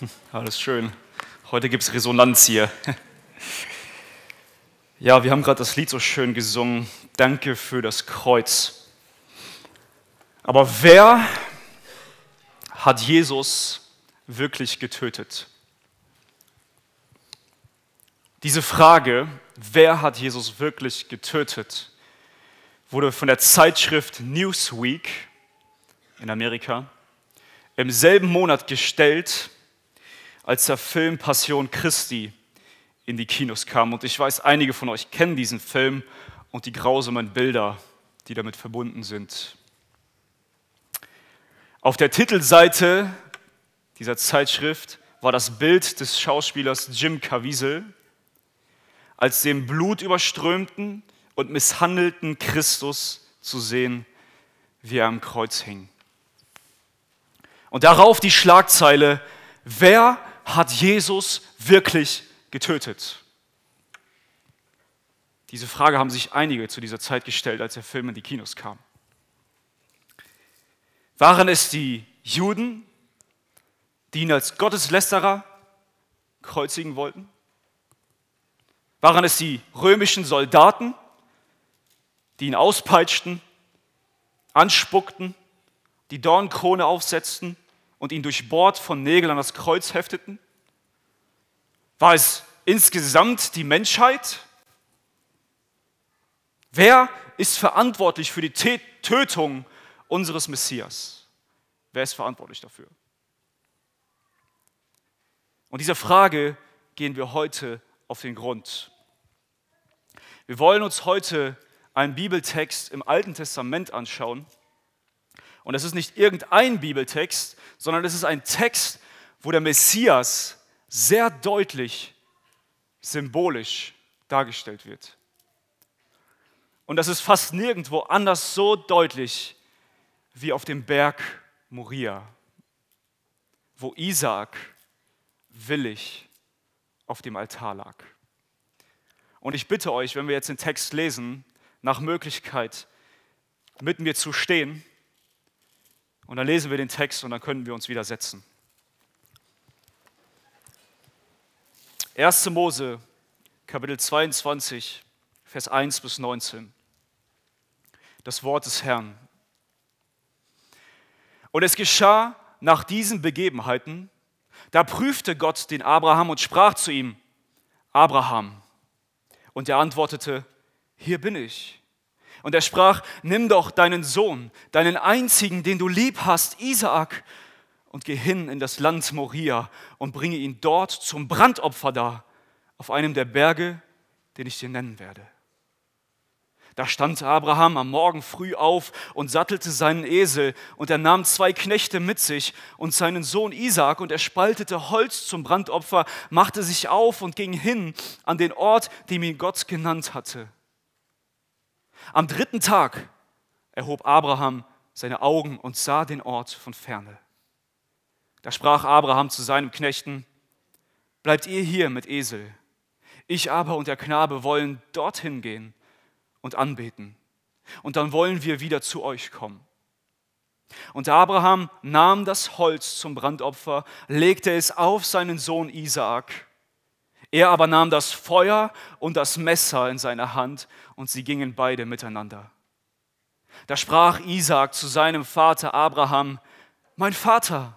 Alles schön. Heute gibt es Resonanz hier. Ja, wir haben gerade das Lied so schön gesungen. Danke für das Kreuz. Aber wer hat Jesus wirklich getötet? Diese Frage, wer hat Jesus wirklich getötet, wurde von der Zeitschrift Newsweek in Amerika im selben Monat gestellt, als der Film Passion Christi in die Kinos kam. Und ich weiß, einige von euch kennen diesen Film und die grausamen Bilder, die damit verbunden sind. Auf der Titelseite dieser Zeitschrift war das Bild des Schauspielers Jim Caviezel als dem blutüberströmten und misshandelten Christus zu sehen, wie er am Kreuz hing. Und darauf die Schlagzeile, wer hat Jesus wirklich getötet? Diese Frage haben sich einige zu dieser Zeit gestellt, als der Film in die Kinos kam. Waren es die Juden, die ihn als Gotteslästerer kreuzigen wollten? Waren es die römischen Soldaten, die ihn auspeitschten, anspuckten, die Dornkrone aufsetzten und ihn durchbohrt von Nägeln an das Kreuz hefteten? War es insgesamt die Menschheit? Wer ist verantwortlich für die Tötung unseres Messias? Wer ist verantwortlich dafür? Und dieser Frage gehen wir heute auf den Grund. Wir wollen uns heute einen Bibeltext im Alten Testament anschauen. Und es ist nicht irgendein Bibeltext, sondern es ist ein Text, wo der Messias sehr deutlich symbolisch dargestellt wird. Und das ist fast nirgendwo anders so deutlich wie auf dem Berg Moria, wo Isaak willig auf dem Altar lag. Und ich bitte euch, wenn wir jetzt den Text lesen, nach Möglichkeit mit mir zu stehen. Und dann lesen wir den Text und dann können wir uns wieder setzen. 1. Mose, Kapitel 22, Vers 1 bis 19. Das Wort des Herrn. Und es geschah nach diesen Begebenheiten, da prüfte Gott den Abraham und sprach zu ihm, Abraham. Und er antwortete, hier bin ich. Und er sprach, nimm doch deinen Sohn, deinen einzigen, den du lieb hast, Isaak, und geh hin in das Land Moria und bringe ihn dort zum Brandopfer dar, auf einem der Berge, den ich dir nennen werde. Da stand Abraham am Morgen früh auf und sattelte seinen Esel, und er nahm zwei Knechte mit sich und seinen Sohn Isaak, und er spaltete Holz zum Brandopfer, machte sich auf und ging hin an den Ort, den ihm Gott genannt hatte. Am dritten Tag erhob Abraham seine Augen und sah den Ort von ferne. Da sprach Abraham zu seinem Knechten, bleibt ihr hier mit Esel, ich aber und der Knabe wollen dorthin gehen und anbeten, und dann wollen wir wieder zu euch kommen. Und Abraham nahm das Holz zum Brandopfer, legte es auf seinen Sohn Isaak. Er aber nahm das Feuer und das Messer in seine Hand, und sie gingen beide miteinander. Da sprach Isaak zu seinem Vater Abraham, mein Vater.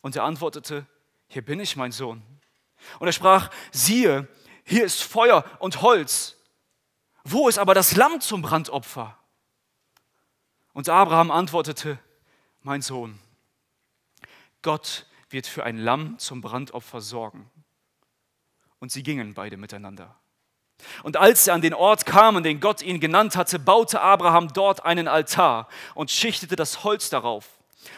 Und er antwortete, hier bin ich, mein Sohn. Und er sprach, siehe, hier ist Feuer und Holz. Wo ist aber das Lamm zum Brandopfer? Und Abraham antwortete, mein Sohn, Gott wird für ein Lamm zum Brandopfer sorgen. Und sie gingen beide miteinander. Und als sie an den Ort kamen, den Gott ihnen genannt hatte, baute Abraham dort einen Altar und schichtete das Holz darauf.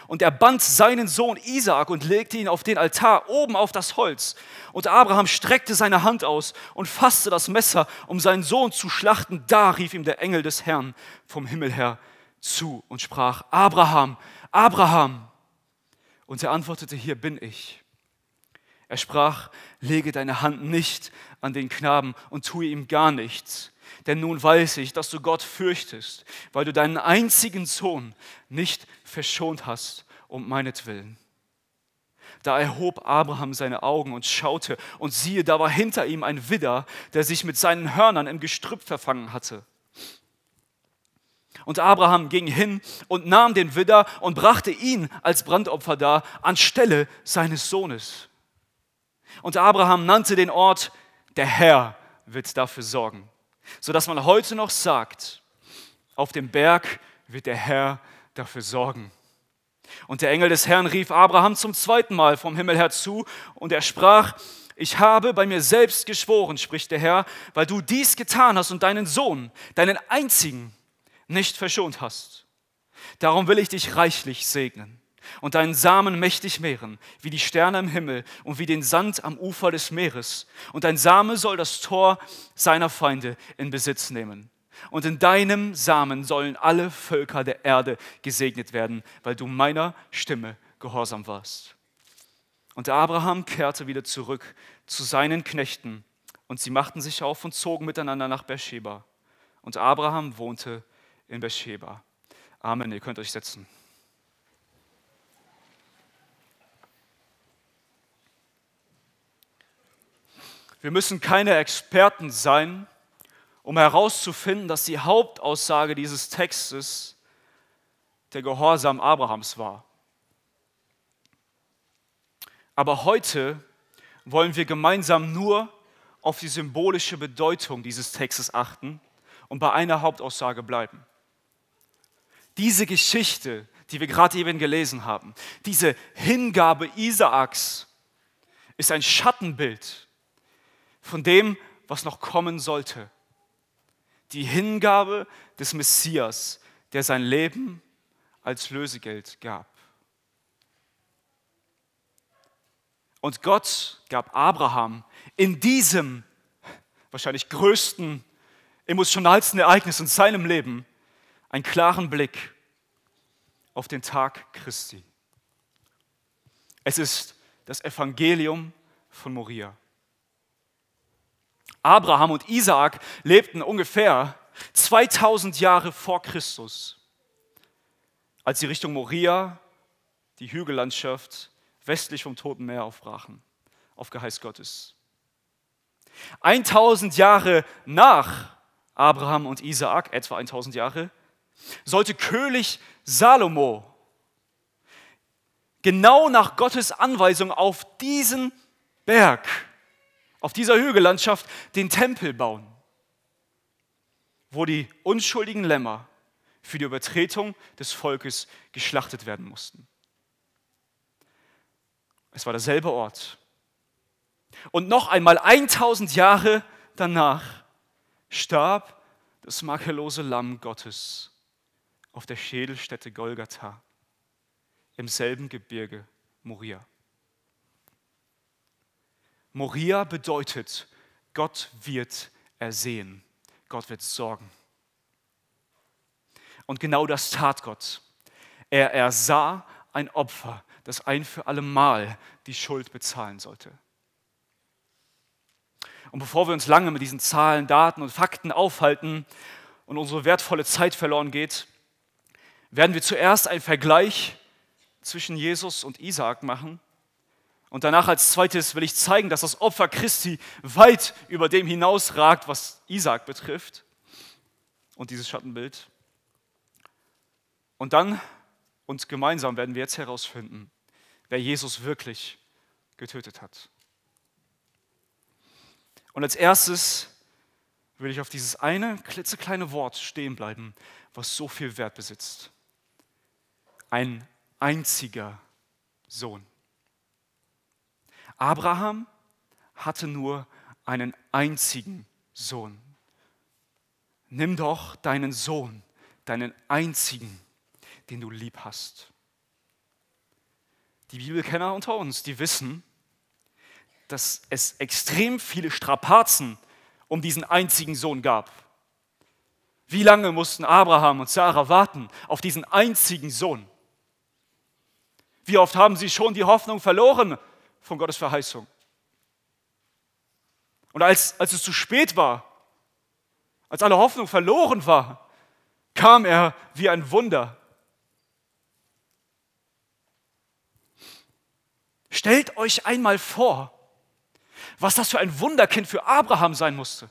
Und er band seinen Sohn Isaak und legte ihn auf den Altar oben auf das Holz. Und Abraham streckte seine Hand aus und fasste das Messer, um seinen Sohn zu schlachten. Da rief ihm der Engel des Herrn vom Himmel her zu und sprach, Abraham, Abraham. Und er antwortete, hier bin ich. Er sprach, lege deine Hand nicht an den Knaben und tue ihm gar nichts. Denn nun weiß ich, dass du Gott fürchtest, weil du deinen einzigen Sohn nicht verschont hast um meinetwillen. Da erhob Abraham seine Augen und schaute, und siehe, da war hinter ihm ein Widder, der sich mit seinen Hörnern im Gestrüpp verfangen hatte. Und Abraham ging hin und nahm den Widder und brachte ihn als Brandopfer dar, anstelle seines Sohnes. Und Abraham nannte den Ort, der Herr wird dafür sorgen, sodass man heute noch sagt, auf dem Berg wird der Herr dafür sorgen. Und der Engel des Herrn rief Abraham zum zweiten Mal vom Himmel her zu und er sprach, ich habe bei mir selbst geschworen, spricht der Herr, weil du dies getan hast und deinen Sohn, deinen einzigen, nicht verschont hast. Darum will ich dich reichlich segnen und deinen Samen mächtig mehren, wie die Sterne im Himmel und wie den Sand am Ufer des Meeres. Und dein Same soll das Tor seiner Feinde in Besitz nehmen. Und in deinem Samen sollen alle Völker der Erde gesegnet werden, weil du meiner Stimme gehorsam warst. Und Abraham kehrte wieder zurück zu seinen Knechten, und sie machten sich auf und zogen miteinander nach Beersheba. Und Abraham wohnte in Beersheba. Amen. Ihr könnt euch setzen. Wir müssen keine Experten sein, um herauszufinden, dass die Hauptaussage dieses Textes der Gehorsam Abrahams war. Aber heute wollen wir gemeinsam nur auf die symbolische Bedeutung dieses Textes achten und bei einer Hauptaussage bleiben. Diese Geschichte, die wir gerade eben gelesen haben, diese Hingabe Isaaks, ist ein Schattenbild von dem, was noch kommen sollte die Hingabe des Messias, der sein Leben als Lösegeld gab. Und Gott gab Abraham in diesem wahrscheinlich größten, emotionalsten Ereignis in seinem Leben einen klaren Blick auf den Tag Christi. Es ist das Evangelium von Moria. Abraham und Isaak lebten ungefähr 2000 Jahre vor Christus, als sie Richtung Moria, die Hügellandschaft westlich vom Toten Meer aufbrachen, auf Geheiß Gottes. 1000 Jahre nach Abraham und Isaak, etwa 1000 Jahre, sollte König Salomo genau nach Gottes Anweisung auf diesen Berg auf dieser Hügellandschaft den Tempel bauen, wo die unschuldigen Lämmer für die Übertretung des Volkes geschlachtet werden mussten. Es war derselbe Ort. Und noch einmal 1000 Jahre danach starb das makellose Lamm Gottes auf der Schädelstätte Golgatha im selben Gebirge Moria. Moria bedeutet, Gott wird ersehen, Gott wird sorgen. Und genau das tat Gott. Er ersah ein Opfer, das ein für alle Mal die Schuld bezahlen sollte. Und bevor wir uns lange mit diesen Zahlen, Daten und Fakten aufhalten und unsere wertvolle Zeit verloren geht, werden wir zuerst einen Vergleich zwischen Jesus und Isaak machen und danach als zweites will ich zeigen, dass das Opfer Christi weit über dem hinausragt, was Isaac betrifft. Und dieses Schattenbild. Und dann und gemeinsam werden wir jetzt herausfinden, wer Jesus wirklich getötet hat. Und als erstes will ich auf dieses eine klitzekleine Wort stehen bleiben, was so viel Wert besitzt. Ein einziger Sohn. Abraham hatte nur einen einzigen Sohn. Nimm doch deinen Sohn, deinen einzigen, den du lieb hast. Die Bibelkenner unter uns, die wissen, dass es extrem viele Strapazen um diesen einzigen Sohn gab. Wie lange mussten Abraham und Sarah warten auf diesen einzigen Sohn? Wie oft haben sie schon die Hoffnung verloren von Gottes Verheißung. Und als, als es zu spät war, als alle Hoffnung verloren war, kam er wie ein Wunder. Stellt euch einmal vor, was das für ein Wunderkind für Abraham sein musste.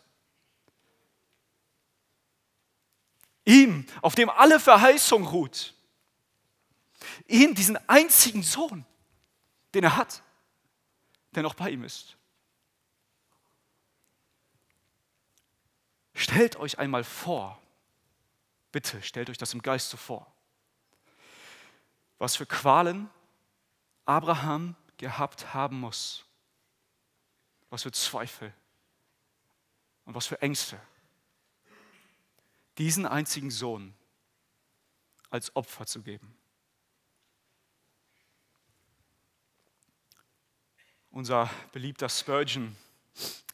Ihm, auf dem alle Verheißung ruht. Ihm, diesen einzigen Sohn, den er hat, der noch bei ihm ist. Stellt euch einmal vor, bitte stellt euch das im Geiste vor, was für Qualen Abraham gehabt haben muss, was für Zweifel und was für Ängste, diesen einzigen Sohn als Opfer zu geben. Unser beliebter Spurgeon,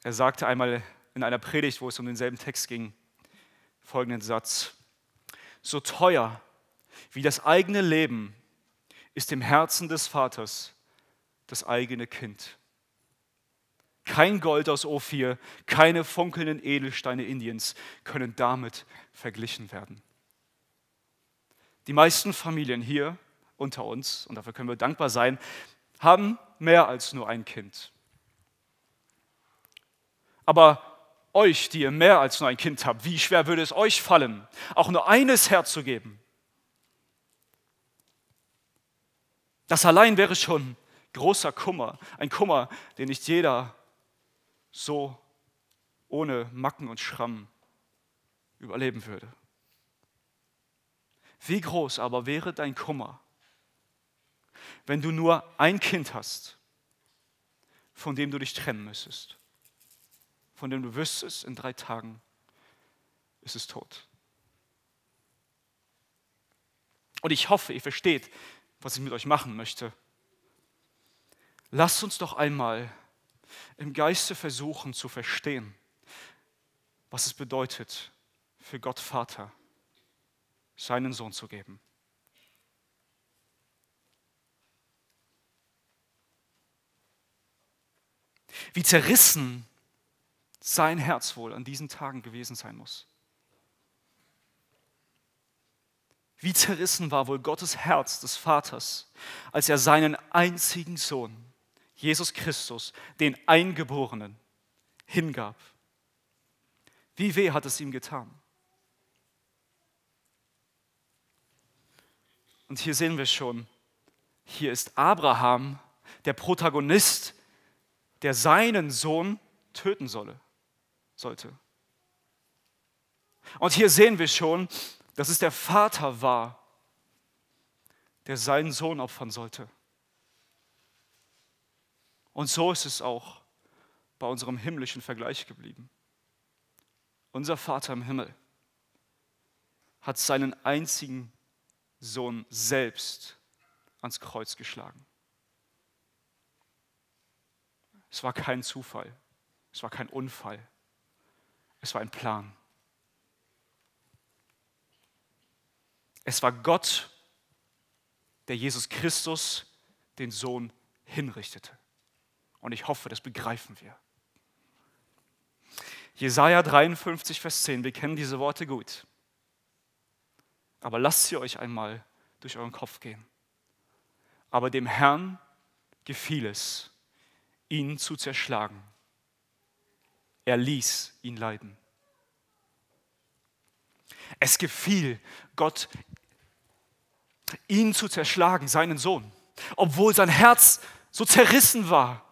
er sagte einmal in einer Predigt, wo es um denselben Text ging, folgenden Satz. So teuer wie das eigene Leben ist im Herzen des Vaters das eigene Kind. Kein Gold aus Ophir, keine funkelnden Edelsteine Indiens können damit verglichen werden. Die meisten Familien hier unter uns, und dafür können wir dankbar sein, haben mehr als nur ein Kind. Aber euch, die ihr mehr als nur ein Kind habt, wie schwer würde es euch fallen, auch nur eines herzugeben? Das allein wäre schon großer Kummer, ein Kummer, den nicht jeder so ohne Macken und Schramm überleben würde. Wie groß aber wäre dein Kummer, wenn du nur ein Kind hast, von dem du dich trennen müsstest? von dem du wüsstest, in drei Tagen ist es tot. Und ich hoffe, ihr versteht, was ich mit euch machen möchte. Lasst uns doch einmal im Geiste versuchen zu verstehen, was es bedeutet, für Gott Vater seinen Sohn zu geben. Wie zerrissen sein Herz wohl an diesen Tagen gewesen sein muss. Wie zerrissen war wohl Gottes Herz des Vaters, als er seinen einzigen Sohn, Jesus Christus, den Eingeborenen, hingab. Wie weh hat es ihm getan? Und hier sehen wir schon, hier ist Abraham der Protagonist, der seinen Sohn töten solle sollte. Und hier sehen wir schon, dass es der Vater war, der seinen Sohn opfern sollte. Und so ist es auch bei unserem himmlischen Vergleich geblieben. Unser Vater im Himmel hat seinen einzigen Sohn selbst ans Kreuz geschlagen. Es war kein Zufall, es war kein Unfall, es war ein Plan. Es war Gott, der Jesus Christus, den Sohn, hinrichtete. Und ich hoffe, das begreifen wir. Jesaja 53, Vers 10, wir kennen diese Worte gut. Aber lasst sie euch einmal durch euren Kopf gehen. Aber dem Herrn gefiel es, ihn zu zerschlagen er ließ ihn leiden. Es gefiel Gott, ihn zu zerschlagen, seinen Sohn, obwohl sein Herz so zerrissen war.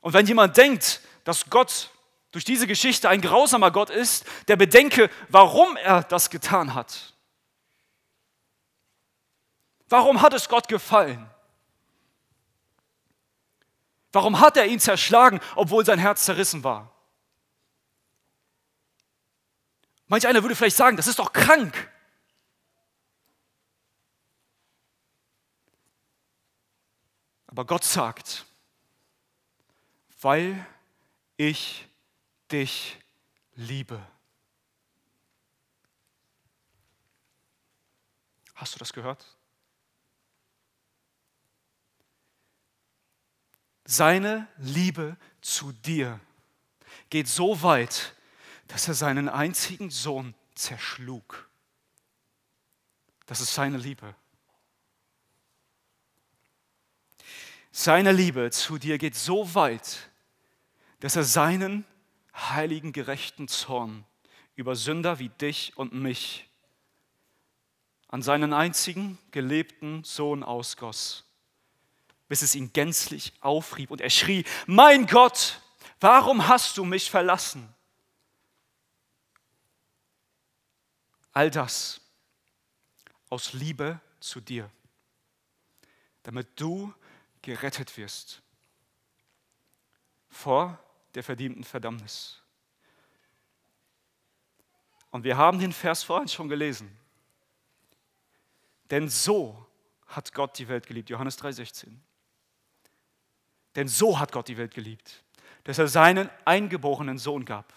Und wenn jemand denkt, dass Gott durch diese Geschichte ein grausamer Gott ist, der bedenke, warum er das getan hat. Warum hat es Gott gefallen? Warum hat er ihn zerschlagen, obwohl sein Herz zerrissen war? Manch einer würde vielleicht sagen, das ist doch krank. Aber Gott sagt, weil ich dich liebe. Hast du das gehört? Seine Liebe zu dir geht so weit, dass er seinen einzigen Sohn zerschlug. Das ist seine Liebe. Seine Liebe zu dir geht so weit, dass er seinen heiligen, gerechten Zorn über Sünder wie dich und mich an seinen einzigen gelebten Sohn ausgoss, bis es ihn gänzlich aufrieb und er schrie, mein Gott, warum hast du mich verlassen? All das aus Liebe zu dir, damit du gerettet wirst vor der verdienten Verdammnis. Und wir haben den Vers vorhin schon gelesen. Denn so hat Gott die Welt geliebt, Johannes 3:16. Denn so hat Gott die Welt geliebt, dass er seinen eingeborenen Sohn gab,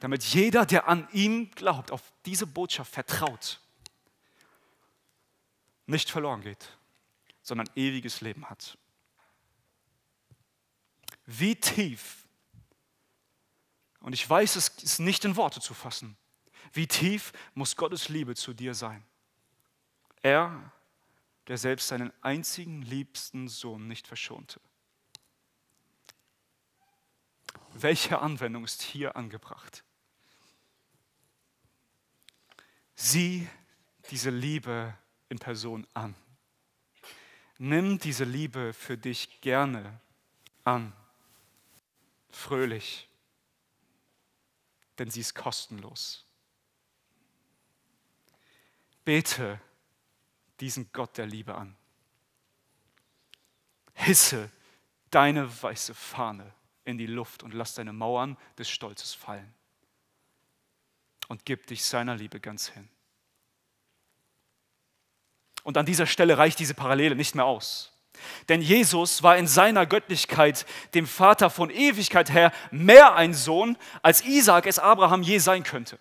damit jeder, der an ihn glaubt, auf diese Botschaft vertraut, nicht verloren geht, sondern ewiges Leben hat. Wie tief, und ich weiß, es ist nicht in Worte zu fassen, wie tief muss Gottes Liebe zu dir sein? Er, der selbst seinen einzigen liebsten Sohn nicht verschonte. Welche Anwendung ist hier angebracht? Sieh diese Liebe in Person an. Nimm diese Liebe für dich gerne an, fröhlich, denn sie ist kostenlos. Bete diesen Gott der Liebe an. Hisse deine weiße Fahne in die Luft und lass deine Mauern des Stolzes fallen. Und gib dich seiner Liebe ganz hin. Und an dieser Stelle reicht diese Parallele nicht mehr aus. Denn Jesus war in seiner Göttlichkeit dem Vater von Ewigkeit her mehr ein Sohn, als Isaak es Abraham je sein könnte.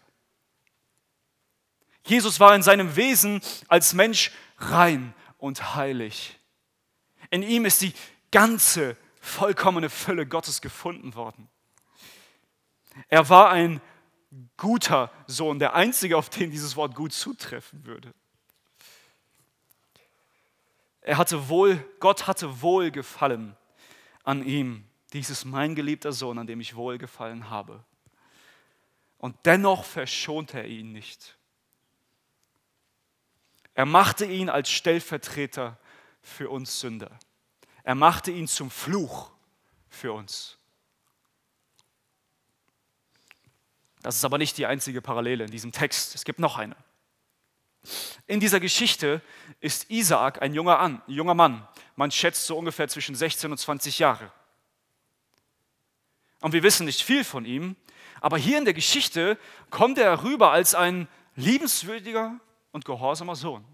Jesus war in seinem Wesen als Mensch rein und heilig. In ihm ist die ganze vollkommene Fülle Gottes gefunden worden. Er war ein guter Sohn, der einzige, auf den dieses Wort gut zutreffen würde. Er hatte wohl, Gott hatte Wohlgefallen an ihm. Dies ist mein geliebter Sohn, an dem ich Wohlgefallen habe. Und dennoch verschonte er ihn nicht. Er machte ihn als Stellvertreter für uns Sünder. Er machte ihn zum Fluch für uns. Das ist aber nicht die einzige Parallele in diesem Text. Es gibt noch eine. In dieser Geschichte ist Isaak ein junger, An, junger Mann. Man schätzt so ungefähr zwischen 16 und 20 Jahre. Und wir wissen nicht viel von ihm, aber hier in der Geschichte kommt er rüber als ein liebenswürdiger und gehorsamer Sohn.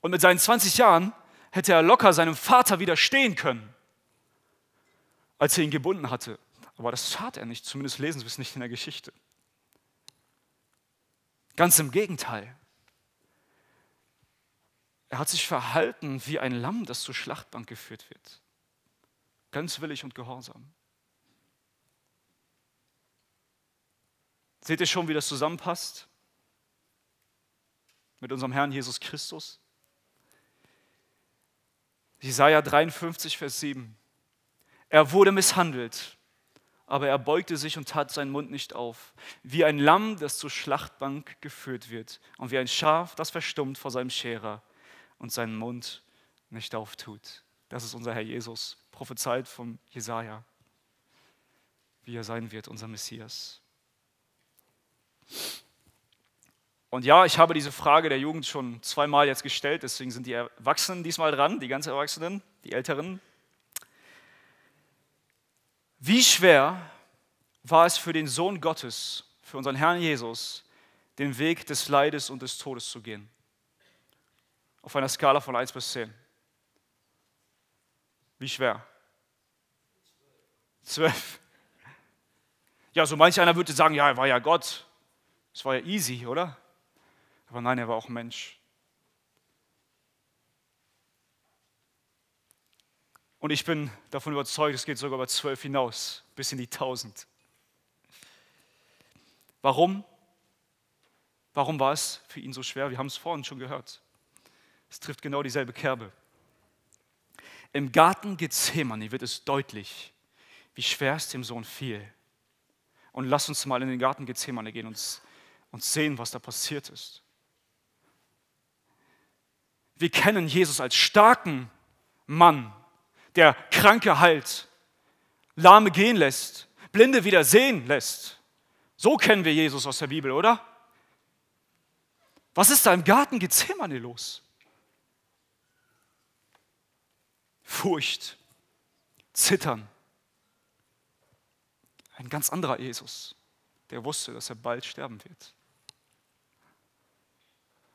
Und mit seinen 20 Jahren hätte er locker seinem Vater widerstehen können, als er ihn gebunden hatte. Aber das tat er nicht, zumindest lesen wir es nicht in der Geschichte. Ganz im Gegenteil. Er hat sich verhalten wie ein Lamm, das zur Schlachtbank geführt wird. Ganz willig und gehorsam. Seht ihr schon, wie das zusammenpasst mit unserem Herrn Jesus Christus? Jesaja 53, Vers 7. Er wurde misshandelt, aber er beugte sich und tat seinen Mund nicht auf, wie ein Lamm, das zur Schlachtbank geführt wird, und wie ein Schaf, das verstummt vor seinem Scherer und seinen Mund nicht auftut. Das ist unser Herr Jesus, prophezeit von Jesaja, wie er sein wird, unser Messias. Und ja, ich habe diese Frage der Jugend schon zweimal jetzt gestellt, deswegen sind die Erwachsenen diesmal dran, die ganz Erwachsenen, die Älteren. Wie schwer war es für den Sohn Gottes, für unseren Herrn Jesus, den Weg des Leides und des Todes zu gehen? Auf einer Skala von 1 bis 10. Wie schwer? 12. Ja, so manch einer würde sagen, ja, er war ja Gott. Es war ja easy, oder? Aber nein, er war auch Mensch. Und ich bin davon überzeugt, es geht sogar über zwölf hinaus, bis in die tausend. Warum? Warum war es für ihn so schwer? Wir haben es vorhin schon gehört. Es trifft genau dieselbe Kerbe. Im Garten Gethsemane wird es deutlich, wie schwer es dem Sohn fiel. Und lass uns mal in den Garten Gethsemane gehen und, und sehen, was da passiert ist. Wir kennen Jesus als starken Mann, der Kranke heilt, Lahme gehen lässt, Blinde wieder sehen lässt. So kennen wir Jesus aus der Bibel, oder? Was ist da im Garten Gethsemane los? Furcht, Zittern. Ein ganz anderer Jesus, der wusste, dass er bald sterben wird.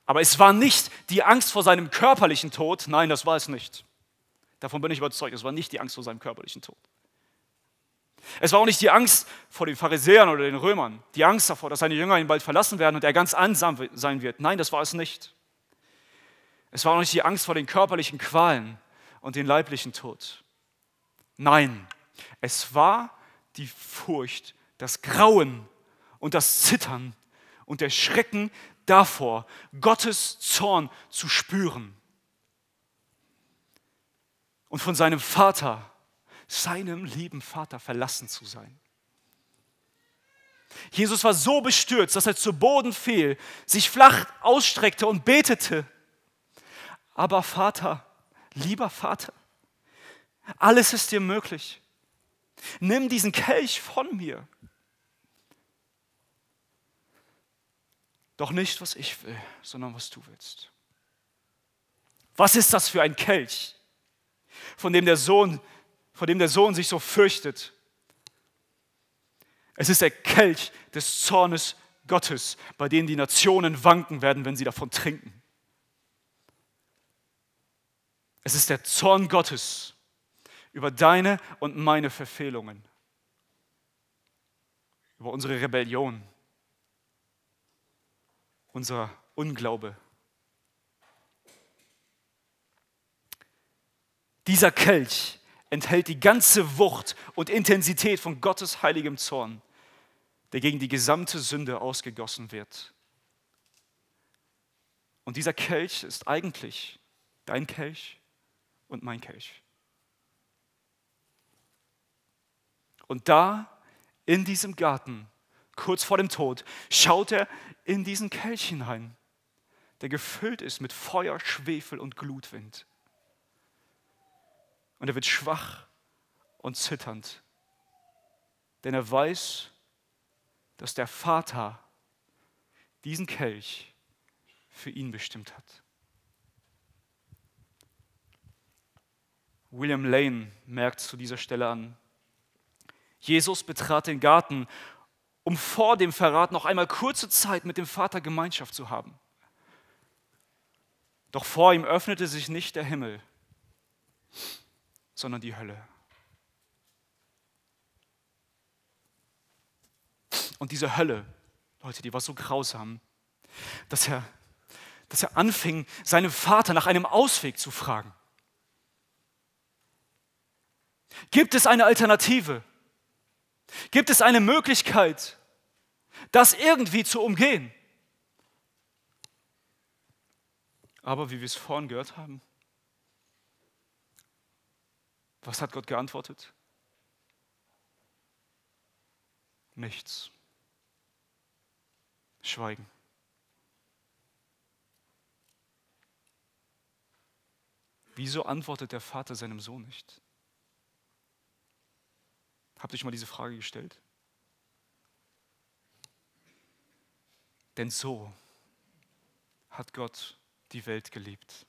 Aber es war nicht die Angst vor seinem körperlichen Tod, nein, das war es nicht. Davon bin ich überzeugt, es war nicht die Angst vor seinem körperlichen Tod. Es war auch nicht die Angst vor den Pharisäern oder den Römern, die Angst davor, dass seine Jünger ihn bald verlassen werden und er ganz einsam sein wird. Nein, das war es nicht. Es war auch nicht die Angst vor den körperlichen Qualen und den leiblichen Tod. Nein, es war die Furcht, das Grauen und das Zittern und der Schrecken davor, Gottes Zorn zu spüren und von seinem Vater seinem lieben Vater verlassen zu sein. Jesus war so bestürzt, dass er zu Boden fiel, sich flach ausstreckte und betete. Aber Vater, lieber Vater, alles ist dir möglich. Nimm diesen Kelch von mir. Doch nicht, was ich will, sondern was du willst. Was ist das für ein Kelch, von dem der Sohn vor dem der Sohn sich so fürchtet. Es ist der Kelch des Zornes Gottes, bei dem die Nationen wanken werden, wenn sie davon trinken. Es ist der Zorn Gottes über deine und meine Verfehlungen, über unsere Rebellion, unser Unglaube. Dieser Kelch enthält die ganze Wucht und Intensität von Gottes heiligem Zorn, der gegen die gesamte Sünde ausgegossen wird. Und dieser Kelch ist eigentlich dein Kelch und mein Kelch. Und da, in diesem Garten, kurz vor dem Tod, schaut er in diesen Kelch hinein, der gefüllt ist mit Feuer, Schwefel und Glutwind. Und er wird schwach und zitternd, denn er weiß, dass der Vater diesen Kelch für ihn bestimmt hat. William Lane merkt zu dieser Stelle an, Jesus betrat den Garten, um vor dem Verrat noch einmal kurze Zeit mit dem Vater Gemeinschaft zu haben. Doch vor ihm öffnete sich nicht der Himmel, sondern die Hölle. Und diese Hölle, Leute, die war so grausam, dass er, dass er anfing, seinen Vater nach einem Ausweg zu fragen. Gibt es eine Alternative? Gibt es eine Möglichkeit, das irgendwie zu umgehen? Aber wie wir es vorhin gehört haben, was hat Gott geantwortet? Nichts. Schweigen. Wieso antwortet der Vater seinem Sohn nicht? Habt ihr euch mal diese Frage gestellt? Denn so hat Gott die Welt geliebt.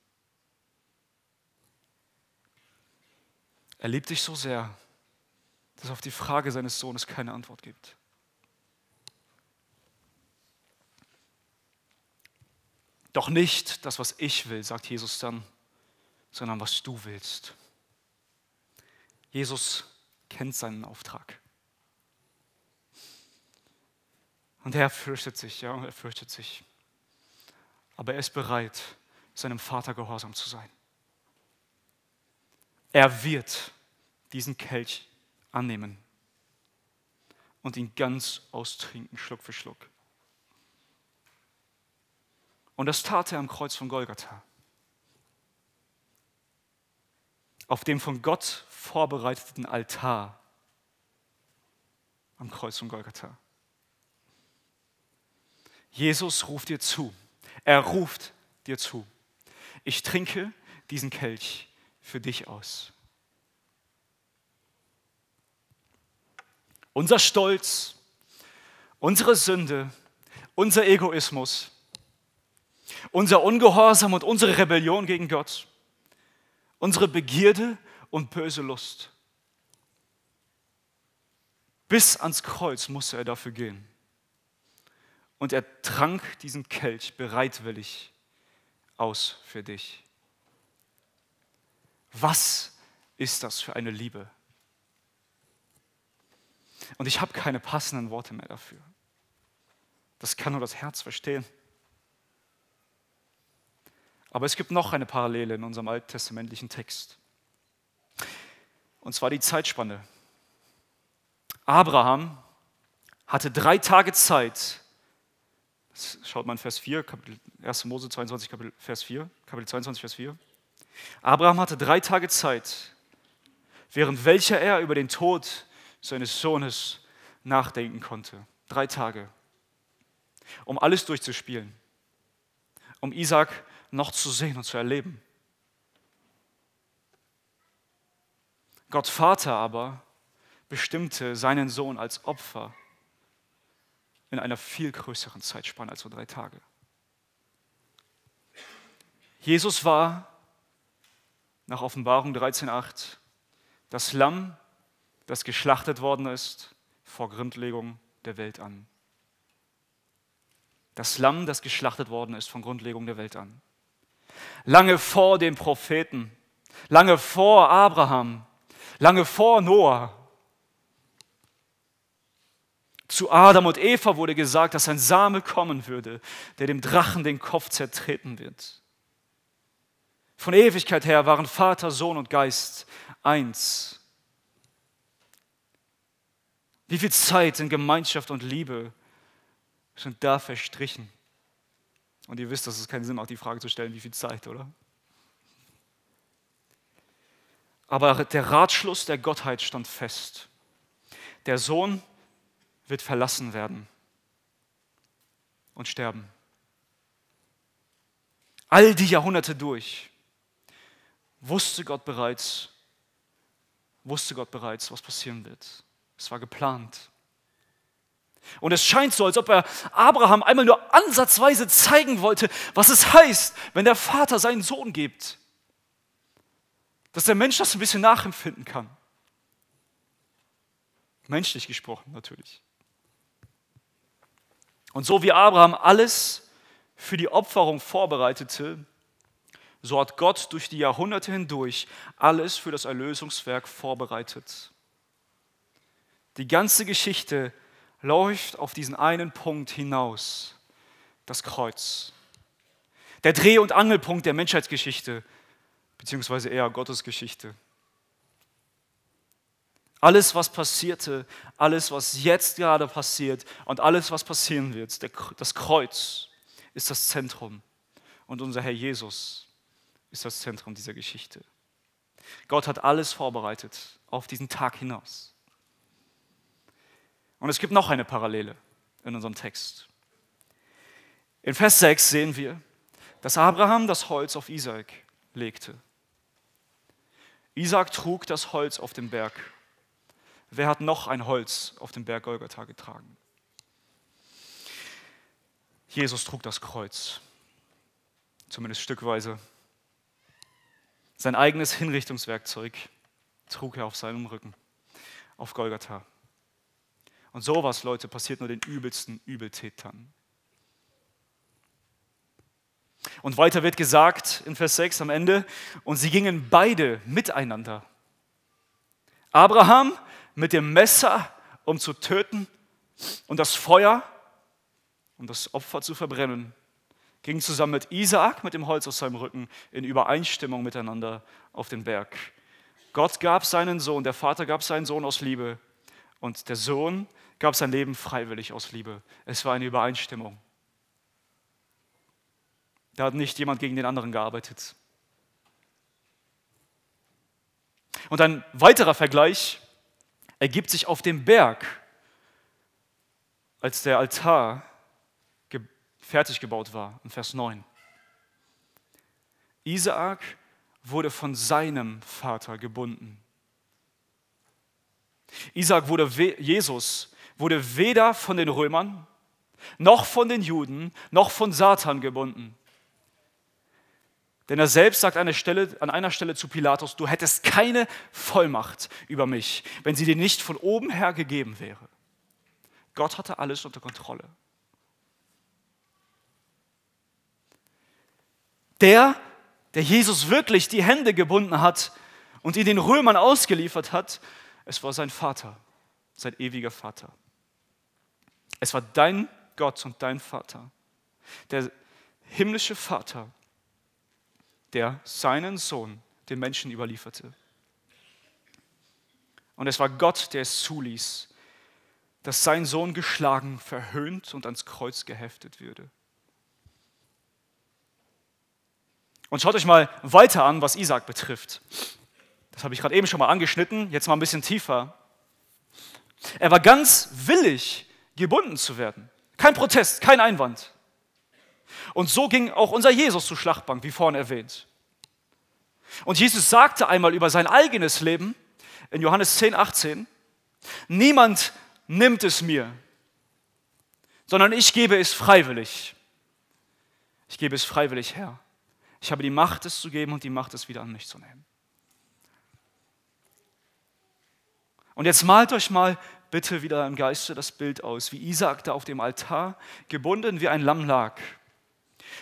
Er liebt dich so sehr, dass auf die Frage seines Sohnes keine Antwort gibt. Doch nicht das, was ich will, sagt Jesus dann, sondern was du willst. Jesus kennt seinen Auftrag. Und er fürchtet sich, ja, er fürchtet sich. Aber er ist bereit, seinem Vater gehorsam zu sein. Er wird diesen Kelch annehmen und ihn ganz austrinken, Schluck für Schluck. Und das tat er am Kreuz von Golgatha. Auf dem von Gott vorbereiteten Altar am Kreuz von Golgatha. Jesus ruft dir zu. Er ruft dir zu. Ich trinke diesen Kelch für dich aus. Unser Stolz, unsere Sünde, unser Egoismus, unser Ungehorsam und unsere Rebellion gegen Gott, unsere Begierde und böse Lust. Bis ans Kreuz musste er dafür gehen. Und er trank diesen Kelch bereitwillig aus für dich. Was ist das für eine Liebe? Und ich habe keine passenden Worte mehr dafür. Das kann nur das Herz verstehen. Aber es gibt noch eine Parallele in unserem alttestamentlichen Text. Und zwar die Zeitspanne. Abraham hatte drei Tage Zeit. Das schaut man Vers 4, Kapitel 1. Mose 22, Kapitel, Vers 4, Kapitel 22, Vers 4. Abraham hatte drei Tage Zeit, während welcher er über den Tod seines Sohnes nachdenken konnte. Drei Tage, um alles durchzuspielen, um Isaac noch zu sehen und zu erleben. Gott Vater aber bestimmte seinen Sohn als Opfer in einer viel größeren Zeitspanne als nur drei Tage. Jesus war nach Offenbarung 13.8 das Lamm, das geschlachtet worden ist vor Grundlegung der Welt an. Das Lamm, das geschlachtet worden ist von Grundlegung der Welt an. Lange vor den Propheten, lange vor Abraham, lange vor Noah. Zu Adam und Eva wurde gesagt, dass ein Same kommen würde, der dem Drachen den Kopf zertreten wird. Von Ewigkeit her waren Vater, Sohn und Geist eins. Wie viel Zeit in Gemeinschaft und Liebe sind da verstrichen? Und ihr wisst, dass es keinen Sinn macht, die Frage zu stellen, wie viel Zeit, oder? Aber der Ratschluss der Gottheit stand fest. Der Sohn wird verlassen werden und sterben. All die Jahrhunderte durch wusste Gott bereits, wusste Gott bereits, was passieren wird. Es war geplant. Und es scheint so, als ob er Abraham einmal nur ansatzweise zeigen wollte, was es heißt, wenn der Vater seinen Sohn gibt. Dass der Mensch das ein bisschen nachempfinden kann. Menschlich gesprochen natürlich. Und so wie Abraham alles für die Opferung vorbereitete, so hat Gott durch die Jahrhunderte hindurch alles für das Erlösungswerk vorbereitet. Die ganze Geschichte läuft auf diesen einen Punkt hinaus, das Kreuz. Der Dreh- und Angelpunkt der Menschheitsgeschichte, beziehungsweise eher Gottes Geschichte. Alles, was passierte, alles, was jetzt gerade passiert und alles, was passieren wird, das Kreuz ist das Zentrum. Und unser Herr Jesus ist das Zentrum dieser Geschichte. Gott hat alles vorbereitet auf diesen Tag hinaus. Und es gibt noch eine Parallele in unserem Text. In Vers 6 sehen wir, dass Abraham das Holz auf Isaac legte. Isaac trug das Holz auf dem Berg. Wer hat noch ein Holz auf dem Berg Golgatha getragen? Jesus trug das Kreuz, zumindest stückweise. Sein eigenes Hinrichtungswerkzeug trug er auf seinem Rücken, auf Golgatha. Und sowas, Leute, passiert nur den übelsten Übeltätern. Und weiter wird gesagt in Vers 6 am Ende, und sie gingen beide miteinander. Abraham mit dem Messer, um zu töten, und das Feuer, um das Opfer zu verbrennen, ging zusammen mit Isaak mit dem Holz aus seinem Rücken in Übereinstimmung miteinander auf den Berg. Gott gab seinen Sohn, der Vater gab seinen Sohn aus Liebe und der Sohn gab sein Leben freiwillig aus Liebe. Es war eine Übereinstimmung. Da hat nicht jemand gegen den anderen gearbeitet. Und ein weiterer Vergleich ergibt sich auf dem Berg, als der Altar fertig gebaut war, in Vers 9. Isaak wurde von seinem Vater gebunden. Isaak wurde, Jesus wurde weder von den Römern, noch von den Juden, noch von Satan gebunden. Denn er selbst sagt an einer, Stelle, an einer Stelle zu Pilatus, du hättest keine Vollmacht über mich, wenn sie dir nicht von oben her gegeben wäre. Gott hatte alles unter Kontrolle. Der, der Jesus wirklich die Hände gebunden hat und ihn den Römern ausgeliefert hat, es war sein Vater, sein ewiger Vater. Es war dein Gott und dein Vater, der himmlische Vater, der seinen Sohn den Menschen überlieferte. Und es war Gott, der es zuließ, dass sein Sohn geschlagen, verhöhnt und ans Kreuz geheftet würde. Und schaut euch mal weiter an, was Isaac betrifft. Das habe ich gerade eben schon mal angeschnitten, jetzt mal ein bisschen tiefer. Er war ganz willig, gebunden zu werden. Kein Protest, kein Einwand. Und so ging auch unser Jesus zur Schlachtbank, wie vorhin erwähnt. Und Jesus sagte einmal über sein eigenes Leben in Johannes 10, 18, niemand nimmt es mir, sondern ich gebe es freiwillig. Ich gebe es freiwillig her. Ich habe die Macht, es zu geben und die Macht, es wieder an mich zu nehmen. Und jetzt malt euch mal bitte wieder im Geiste das Bild aus, wie Isaac da auf dem Altar gebunden wie ein Lamm lag.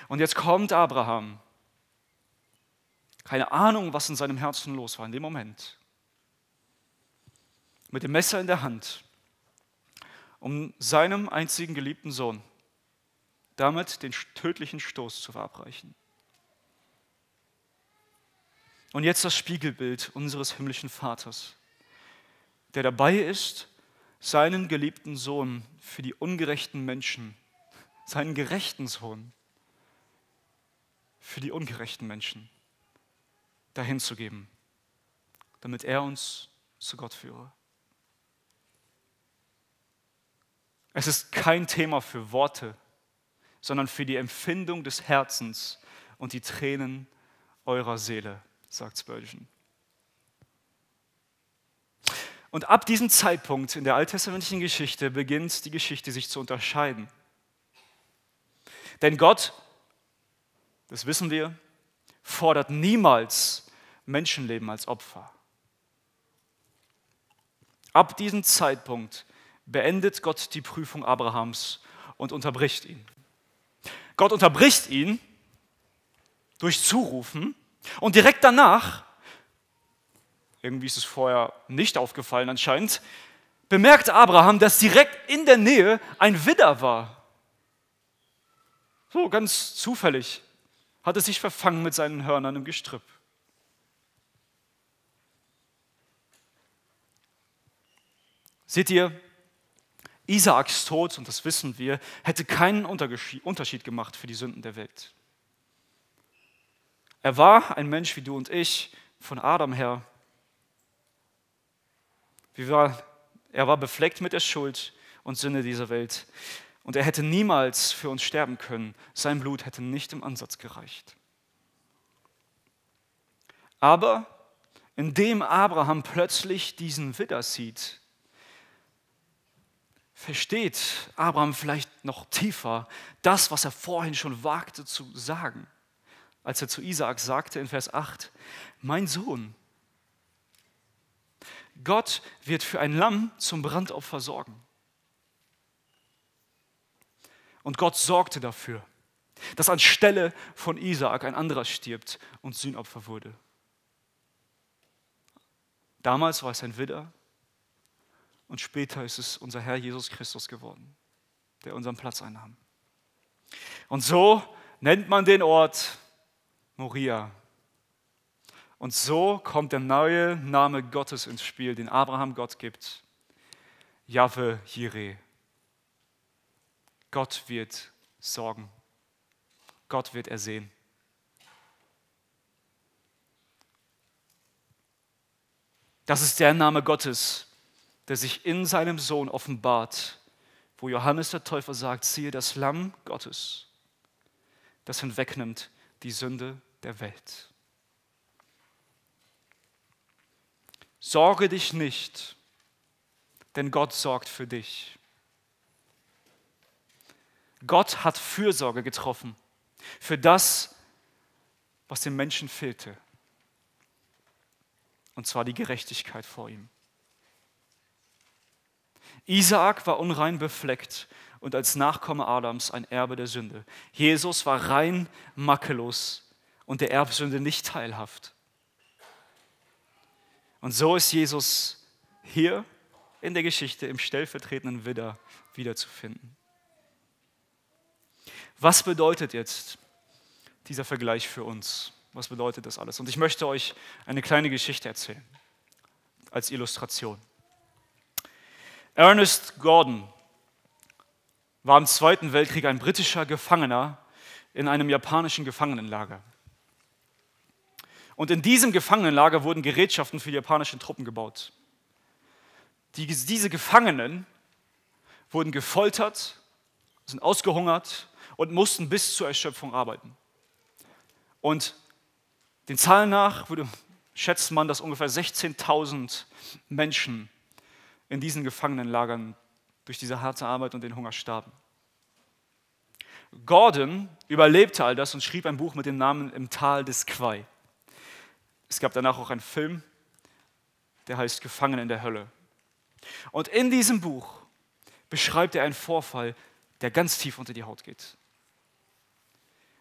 Und jetzt kommt Abraham. Keine Ahnung, was in seinem Herzen los war in dem Moment. Mit dem Messer in der Hand, um seinem einzigen geliebten Sohn damit den tödlichen Stoß zu verabreichen. Und jetzt das Spiegelbild unseres himmlischen Vaters, der dabei ist, seinen geliebten Sohn für die ungerechten Menschen, seinen gerechten Sohn für die ungerechten Menschen dahin zu geben, damit er uns zu Gott führe. Es ist kein Thema für Worte, sondern für die Empfindung des Herzens und die Tränen eurer Seele sagt Spurgeon. Und ab diesem Zeitpunkt in der alttestamentlichen Geschichte beginnt die Geschichte sich zu unterscheiden. Denn Gott, das wissen wir, fordert niemals Menschenleben als Opfer. Ab diesem Zeitpunkt beendet Gott die Prüfung Abrahams und unterbricht ihn. Gott unterbricht ihn durch Zurufen und direkt danach, irgendwie ist es vorher nicht aufgefallen anscheinend, bemerkt Abraham, dass direkt in der Nähe ein Widder war. So ganz zufällig hat er sich verfangen mit seinen Hörnern im Gestrüpp. Seht ihr, Isaaks Tod, und das wissen wir, hätte keinen Unterschied gemacht für die Sünden der Welt. Er war ein Mensch wie du und ich, von Adam her. Er war befleckt mit der Schuld und Sünde dieser Welt. Und er hätte niemals für uns sterben können. Sein Blut hätte nicht im Ansatz gereicht. Aber indem Abraham plötzlich diesen Widder sieht, versteht Abraham vielleicht noch tiefer das, was er vorhin schon wagte zu sagen als er zu Isaak sagte in Vers 8, mein Sohn, Gott wird für ein Lamm zum Brandopfer sorgen. Und Gott sorgte dafür, dass anstelle von Isaak ein anderer stirbt und Sühnopfer wurde. Damals war es ein Widder und später ist es unser Herr Jesus Christus geworden, der unseren Platz einnahm. Und so nennt man den Ort Moria. Und so kommt der neue Name Gottes ins Spiel, den Abraham Gott gibt. Jahwe Jireh. Gott wird sorgen. Gott wird ersehen. Das ist der Name Gottes, der sich in seinem Sohn offenbart, wo Johannes der Täufer sagt, siehe das Lamm Gottes, das hinwegnimmt die Sünde der Welt. Sorge dich nicht, denn Gott sorgt für dich. Gott hat Fürsorge getroffen für das, was dem Menschen fehlte. Und zwar die Gerechtigkeit vor ihm. Isaak war unrein befleckt und als Nachkomme Adams ein Erbe der Sünde. Jesus war rein makellos und der Erbsünde nicht teilhaft. Und so ist Jesus hier in der Geschichte im stellvertretenden Widder wiederzufinden. Was bedeutet jetzt dieser Vergleich für uns? Was bedeutet das alles? Und ich möchte euch eine kleine Geschichte erzählen als Illustration. Ernest Gordon war im Zweiten Weltkrieg ein britischer Gefangener in einem japanischen Gefangenenlager. Und in diesem Gefangenenlager wurden Gerätschaften für die japanischen Truppen gebaut. Die, diese Gefangenen wurden gefoltert, sind ausgehungert und mussten bis zur Erschöpfung arbeiten. Und den Zahlen nach würde, schätzt man, dass ungefähr 16.000 Menschen in diesen Gefangenenlagern durch diese harte Arbeit und den Hunger starben. Gordon überlebte all das und schrieb ein Buch mit dem Namen Im Tal des Quai. Es gab danach auch einen Film, der heißt Gefangen in der Hölle. Und in diesem Buch beschreibt er einen Vorfall, der ganz tief unter die Haut geht.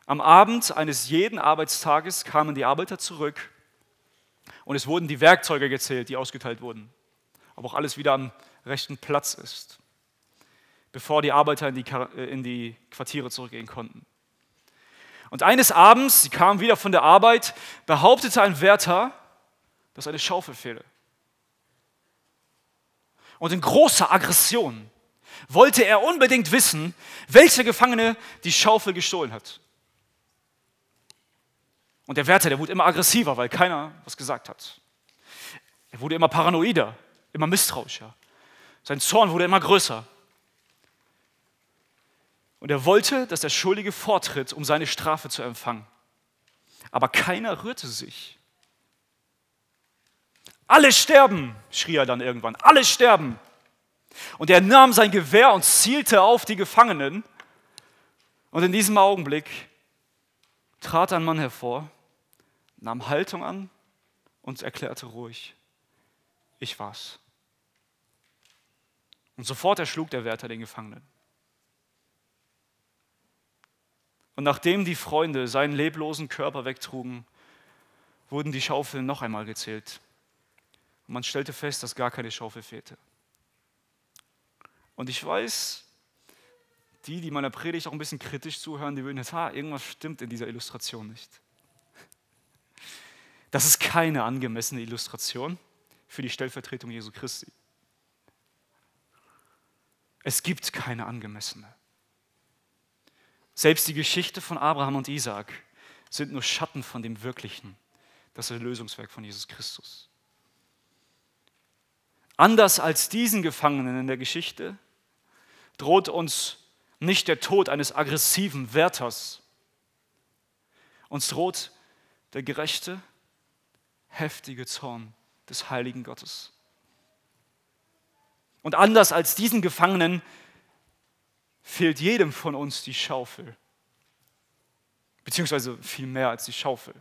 Am Abend eines jeden Arbeitstages kamen die Arbeiter zurück und es wurden die Werkzeuge gezählt, die ausgeteilt wurden. Ob auch alles wieder am rechten Platz ist, bevor die Arbeiter in die, äh, in die Quartiere zurückgehen konnten. Und eines Abends, sie kamen wieder von der Arbeit, behauptete ein Wärter, dass eine Schaufel fehle. Und in großer Aggression wollte er unbedingt wissen, welcher Gefangene die Schaufel gestohlen hat. Und der Wärter, der wurde immer aggressiver, weil keiner was gesagt hat. Er wurde immer paranoider, immer misstrauischer. Sein Zorn wurde immer größer. Und er wollte, dass der Schuldige vortritt, um seine Strafe zu empfangen. Aber keiner rührte sich. Alle sterben, schrie er dann irgendwann. Alle sterben. Und er nahm sein Gewehr und zielte auf die Gefangenen. Und in diesem Augenblick trat ein Mann hervor, nahm Haltung an und erklärte ruhig, ich war's. Und sofort erschlug der Wärter den Gefangenen. Und nachdem die Freunde seinen leblosen Körper wegtrugen, wurden die Schaufeln noch einmal gezählt. Und man stellte fest, dass gar keine Schaufel fehlte. Und ich weiß, die, die meiner Predigt auch ein bisschen kritisch zuhören, die würden jetzt, ha, irgendwas stimmt in dieser Illustration nicht. Das ist keine angemessene Illustration für die Stellvertretung Jesu Christi. Es gibt keine angemessene. Selbst die Geschichte von Abraham und Isaak sind nur Schatten von dem Wirklichen, das Erlösungswerk von Jesus Christus. Anders als diesen Gefangenen in der Geschichte droht uns nicht der Tod eines aggressiven Wärters. Uns droht der gerechte, heftige Zorn des heiligen Gottes. Und anders als diesen Gefangenen fehlt jedem von uns die Schaufel. Beziehungsweise viel mehr als die Schaufel.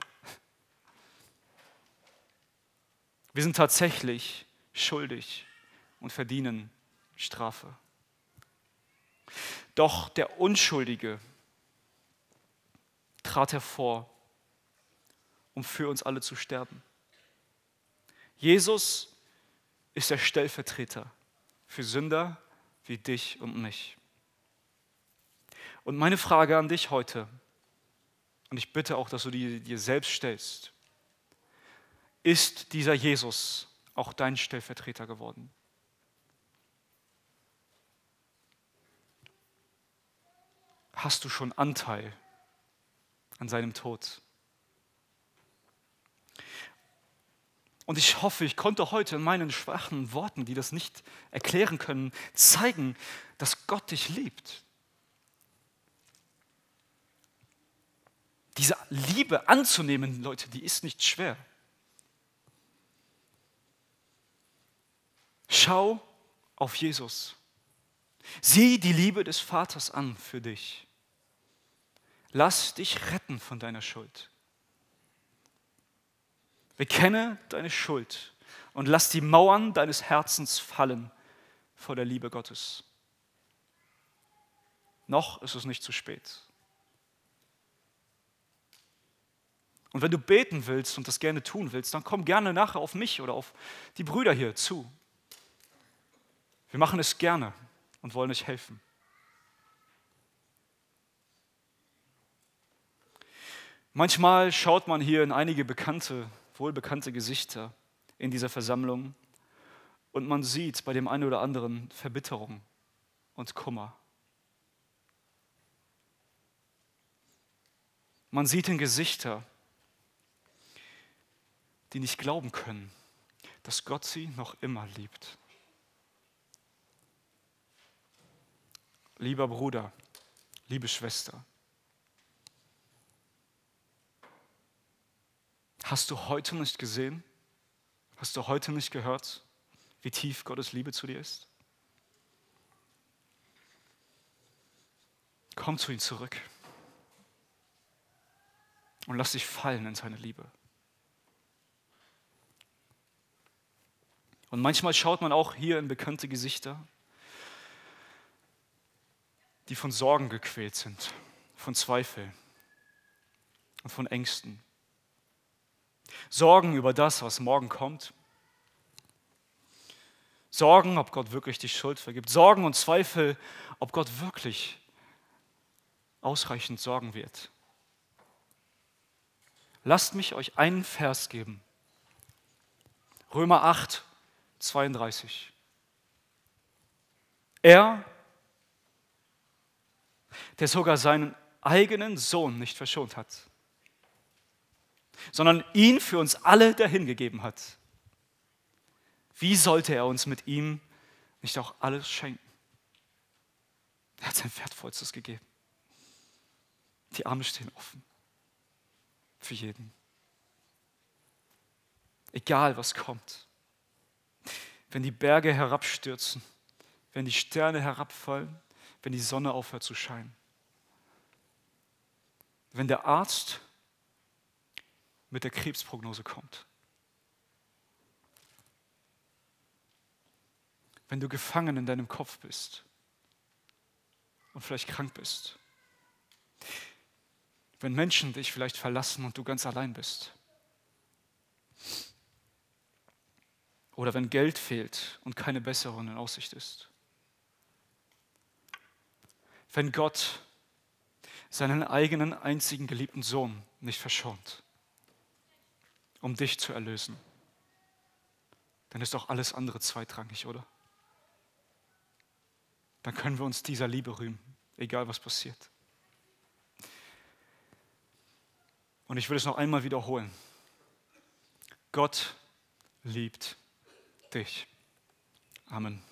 Wir sind tatsächlich schuldig und verdienen Strafe. Doch der Unschuldige trat hervor, um für uns alle zu sterben. Jesus ist der Stellvertreter für Sünder wie dich und mich. Und meine Frage an dich heute, und ich bitte auch, dass du die dir selbst stellst, ist dieser Jesus auch dein Stellvertreter geworden? Hast du schon Anteil an seinem Tod? Und ich hoffe, ich konnte heute in meinen schwachen Worten, die das nicht erklären können, zeigen, dass Gott dich liebt. Diese Liebe anzunehmen, Leute, die ist nicht schwer. Schau auf Jesus. Sieh die Liebe des Vaters an für dich. Lass dich retten von deiner Schuld. Bekenne deine Schuld und lass die Mauern deines Herzens fallen vor der Liebe Gottes. Noch ist es nicht zu spät. Und wenn du beten willst und das gerne tun willst, dann komm gerne nachher auf mich oder auf die Brüder hier zu. Wir machen es gerne und wollen euch helfen. Manchmal schaut man hier in einige bekannte, wohlbekannte Gesichter in dieser Versammlung und man sieht bei dem einen oder anderen Verbitterung und Kummer. Man sieht in Gesichter, die nicht glauben können, dass Gott sie noch immer liebt. Lieber Bruder, liebe Schwester, hast du heute nicht gesehen, hast du heute nicht gehört, wie tief Gottes Liebe zu dir ist? Komm zu ihm zurück und lass dich fallen in seine Liebe. Und manchmal schaut man auch hier in bekannte Gesichter die von Sorgen gequält sind, von Zweifel und von Ängsten. Sorgen über das, was morgen kommt. Sorgen, ob Gott wirklich die Schuld vergibt. Sorgen und Zweifel, ob Gott wirklich ausreichend sorgen wird. Lasst mich euch einen Vers geben. Römer 8, 32. Er der sogar seinen eigenen Sohn nicht verschont hat, sondern ihn für uns alle dahingegeben hat. Wie sollte er uns mit ihm nicht auch alles schenken? Er hat sein Wertvollstes gegeben. Die Arme stehen offen. Für jeden. Egal was kommt. Wenn die Berge herabstürzen, wenn die Sterne herabfallen, wenn die Sonne aufhört zu scheinen. Wenn der Arzt mit der Krebsprognose kommt. Wenn du gefangen in deinem Kopf bist und vielleicht krank bist. Wenn Menschen dich vielleicht verlassen und du ganz allein bist. Oder wenn Geld fehlt und keine Besserung in Aussicht ist wenn Gott seinen eigenen einzigen geliebten Sohn nicht verschont, um dich zu erlösen, dann ist doch alles andere zweitrangig, oder? Dann können wir uns dieser Liebe rühmen, egal was passiert. Und ich will es noch einmal wiederholen. Gott liebt dich. Amen.